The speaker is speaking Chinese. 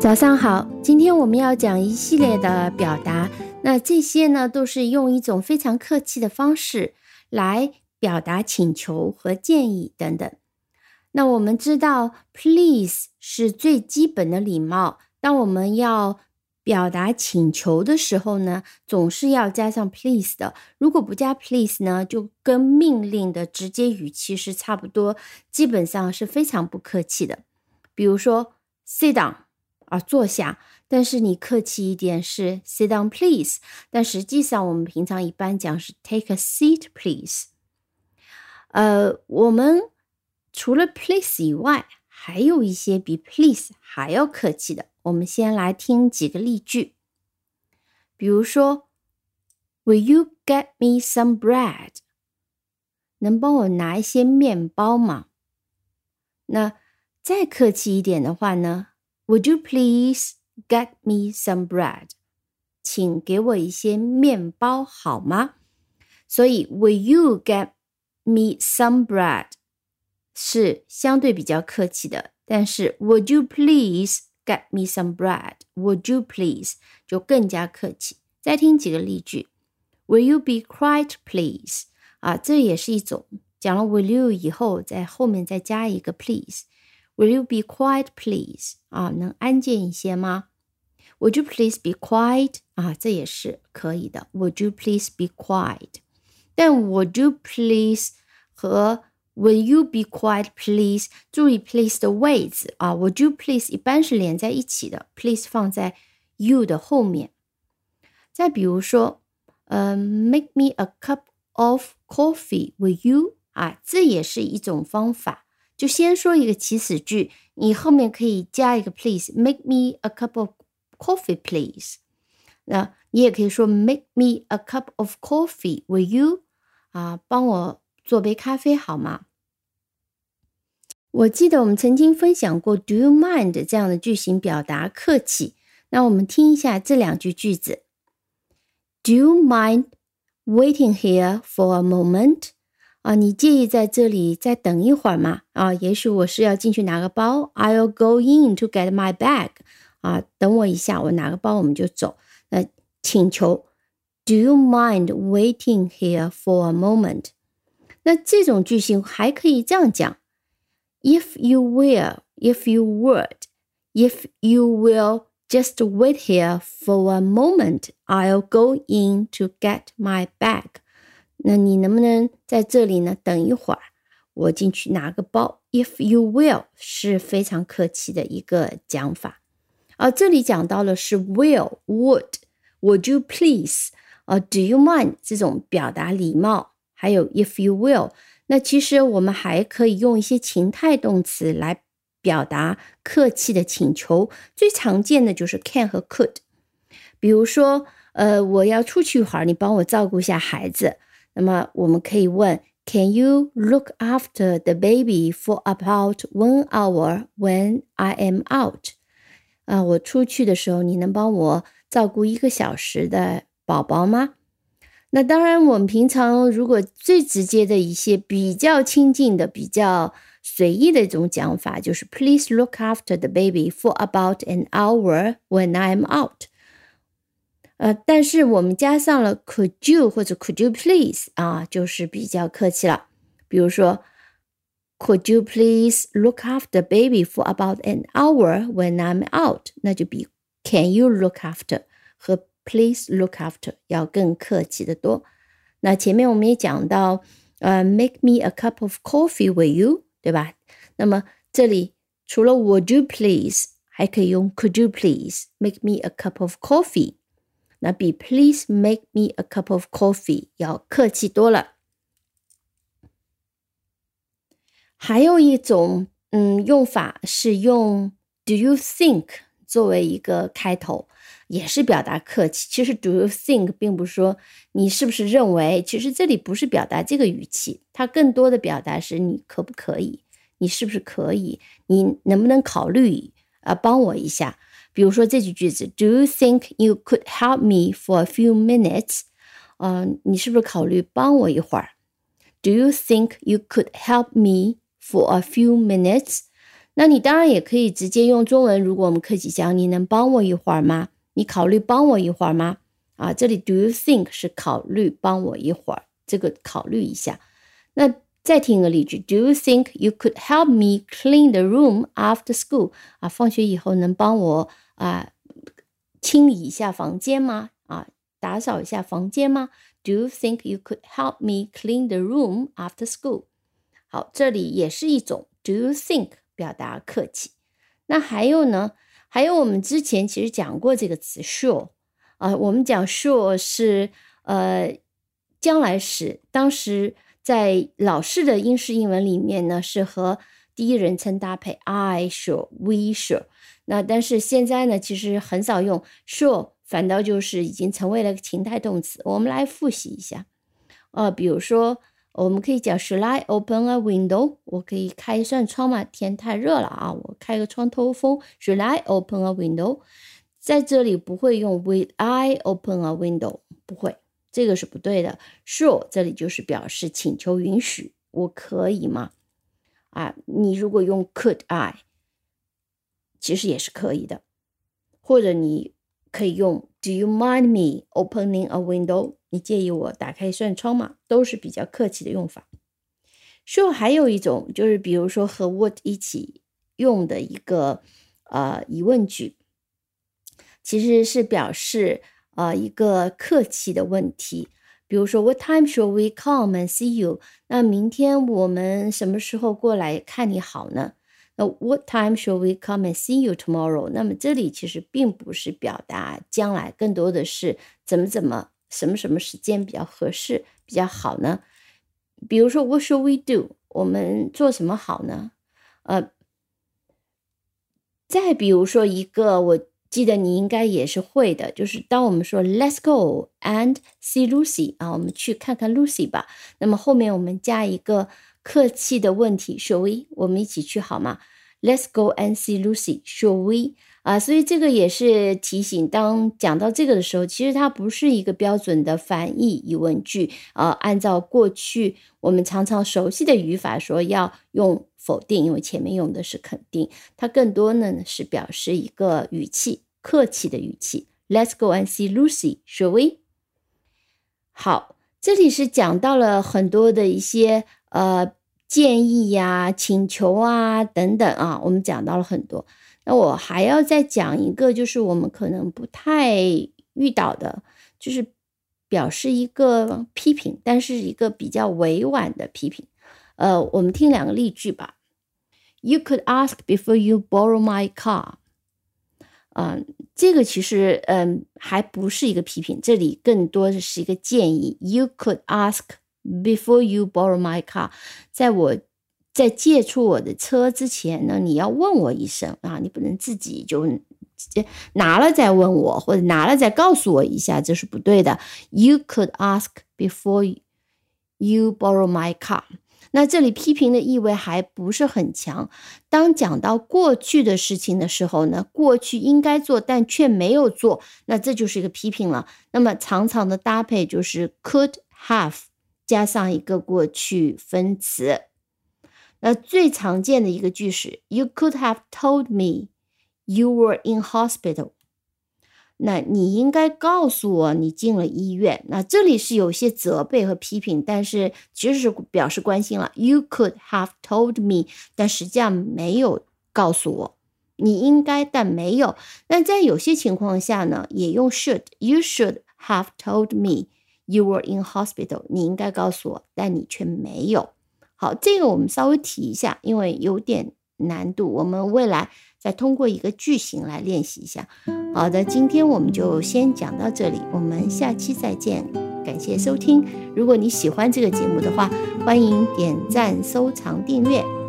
早上好，今天我们要讲一系列的表达，那这些呢都是用一种非常客气的方式来表达请求和建议等等。那我们知道，please 是最基本的礼貌。当我们要表达请求的时候呢，总是要加上 please 的。如果不加 please 呢，就跟命令的直接语气是差不多，基本上是非常不客气的。比如说，sit down。啊，坐下。但是你客气一点是 sit down please，但实际上我们平常一般讲是 take a seat please。呃，我们除了 please 以外，还有一些比 please 还要客气的。我们先来听几个例句，比如说，Will you get me some bread？能帮我拿一些面包吗？那再客气一点的话呢？Would you please get me some bread？请给我一些面包好吗？所以，Will you get me some bread？是相对比较客气的，但是 Would you please get me some bread？Would you please 就更加客气。再听几个例句，Will you be quiet, please？啊，这也是一种讲了 Will you 以后，在后面再加一个 please。Will you be quiet, please？啊，能安静一些吗？Would you please be quiet？啊，这也是可以的。Would you please be quiet？但 Would you please 和 Will you be quiet, please？注意 please 的位置啊。Would you please 一般是连在一起的，please 放在 you 的后面。再比如说，呃，Make me a cup of coffee, will you？啊，这也是一种方法。 就先说一个祈使句，你后面可以加一个 please，make me a cup of coffee please。那你也可以说 make me a cup of coffee，will you？啊，帮我做杯咖啡好吗？我记得我们曾经分享过 do you mind 这样的句型表达客气。那我们听一下这两句句子：Do you mind waiting here for a moment？ 啊，你介意在这里再等一会儿吗？啊，也许我是要进去拿个包，I'll go in to get my bag。啊，等我一下，我拿个包我们就走。那请求，Do you mind waiting here for a moment？那这种句型还可以这样讲：If you will，if you would，if you will just wait here for a moment，I'll go in to get my bag。 那你能不能在这里呢？等一会儿，我进去拿个包。If you will 是非常客气的一个讲法，而这里讲到了是 will would would you please 啊 do you mind 这种表达礼貌，还有 if you will。那其实我们还可以用一些情态动词来表达客气的请求，最常见的就是 can 和 could。比如说，呃，我要出去一会儿，你帮我照顾一下孩子。那么我们可以问，Can you look after the baby for about one hour when I am out？啊，我出去的时候，你能帮我照顾一个小时的宝宝吗？那当然，我们平常如果最直接的一些比较亲近的、比较随意的一种讲法，就是 Please look after the baby for about an hour when I am out。呃，但是我们加上了 could you 或者 could you please 啊，就是比较客气了。比如说，could you please look after baby for about an hour when I'm out？那就比 can you look after 和 please look after 要更客气的多。那前面我们也讲到，呃，make me a cup of coffee with you，对吧？那么这里除了 would you please，还可以用 could you please make me a cup of coffee。那比 Please make me a cup of coffee 要客气多了。还有一种嗯用法是用 Do you think 作为一个开头，也是表达客气。其实 Do you think 并不是说你是不是认为，其实这里不是表达这个语气，它更多的表达是你可不可以，你是不是可以，你能不能考虑啊帮我一下。比如说这句句子，Do you think you could help me for a few minutes？呃，你是不是考虑帮我一会儿？Do you think you could help me for a few minutes？那你当然也可以直接用中文。如果我们客气讲，你能帮我一会儿吗？你考虑帮我一会儿吗？啊，这里 do you think 是考虑帮我一会儿，这个考虑一下。那再听一个例句，Do you think you could help me clean the room after school？啊，放学以后能帮我啊清理一下房间吗？啊，打扫一下房间吗？Do you think you could help me clean the room after school？好，这里也是一种 Do you think 表达客气。那还有呢？还有我们之前其实讲过这个词 sure 啊，我们讲 sure 是呃将来时，当时。在老式的英式英文里面呢，是和第一人称搭配，I sure, we sure。那但是现在呢，其实很少用 sure，反倒就是已经成为了情态动词。我们来复习一下，呃，比如说我们可以讲 Should I open a window？我可以开一扇窗吗？天太热了啊，我开个窗透风。Should I open a window？在这里不会用 Will I open a window？不会。这个是不对的。Sure，这里就是表示请求允许，我可以吗？啊，你如果用 Could I，其实也是可以的。或者你可以用 Do you mind me opening a window？你介意我打开一扇窗吗？都是比较客气的用法。Sure，还有一种就是比如说和 What 一起用的一个呃疑问句，其实是表示。啊，一个客气的问题，比如说 What time shall we come and see you？那明天我们什么时候过来看你好呢？那 What time shall we come and see you tomorrow？那么这里其实并不是表达将来，更多的是怎么怎么什么什么时间比较合适比较好呢？比如说 What shall we do？我们做什么好呢？呃，再比如说一个我。记得你应该也是会的，就是当我们说 "Let's go and see Lucy" 啊，我们去看看 Lucy 吧。那么后面我们加一个客气的问题，Shall we？我们一起去好吗？Let's go and see Lucy，Shall we？啊，所以这个也是提醒，当讲到这个的时候，其实它不是一个标准的反义疑问句啊。按照过去我们常常熟悉的语法说，要用否定，因为前面用的是肯定，它更多呢是表示一个语气，客气的语气。Let's go and see Lucy，shall we？好，这里是讲到了很多的一些呃建议呀、请求啊等等啊，我们讲到了很多。那我还要再讲一个，就是我们可能不太遇到的，就是表示一个批评，但是一个比较委婉的批评。呃，我们听两个例句吧。You could ask before you borrow my car。嗯，这个其实嗯还不是一个批评，这里更多的是一个建议。You could ask before you borrow my car，在我。在借出我的车之前呢，你要问我一声啊，你不能自己就拿了再问我，或者拿了再告诉我一下，这是不对的。You could ask before you borrow my car。那这里批评的意味还不是很强。当讲到过去的事情的时候呢，过去应该做但却没有做，那这就是一个批评了。那么常常的搭配就是 could have 加上一个过去分词。那最常见的一个句式，You could have told me you were in hospital。那你应该告诉我你进了医院。那这里是有些责备和批评，但是其实是表示关心了。You could have told me，但实际上没有告诉我。你应该，但没有。那在有些情况下呢，也用 should。You should have told me you were in hospital。你应该告诉我，但你却没有。好，这个我们稍微提一下，因为有点难度，我们未来再通过一个句型来练习一下。好的，今天我们就先讲到这里，我们下期再见，感谢收听。如果你喜欢这个节目的话，欢迎点赞、收藏、订阅。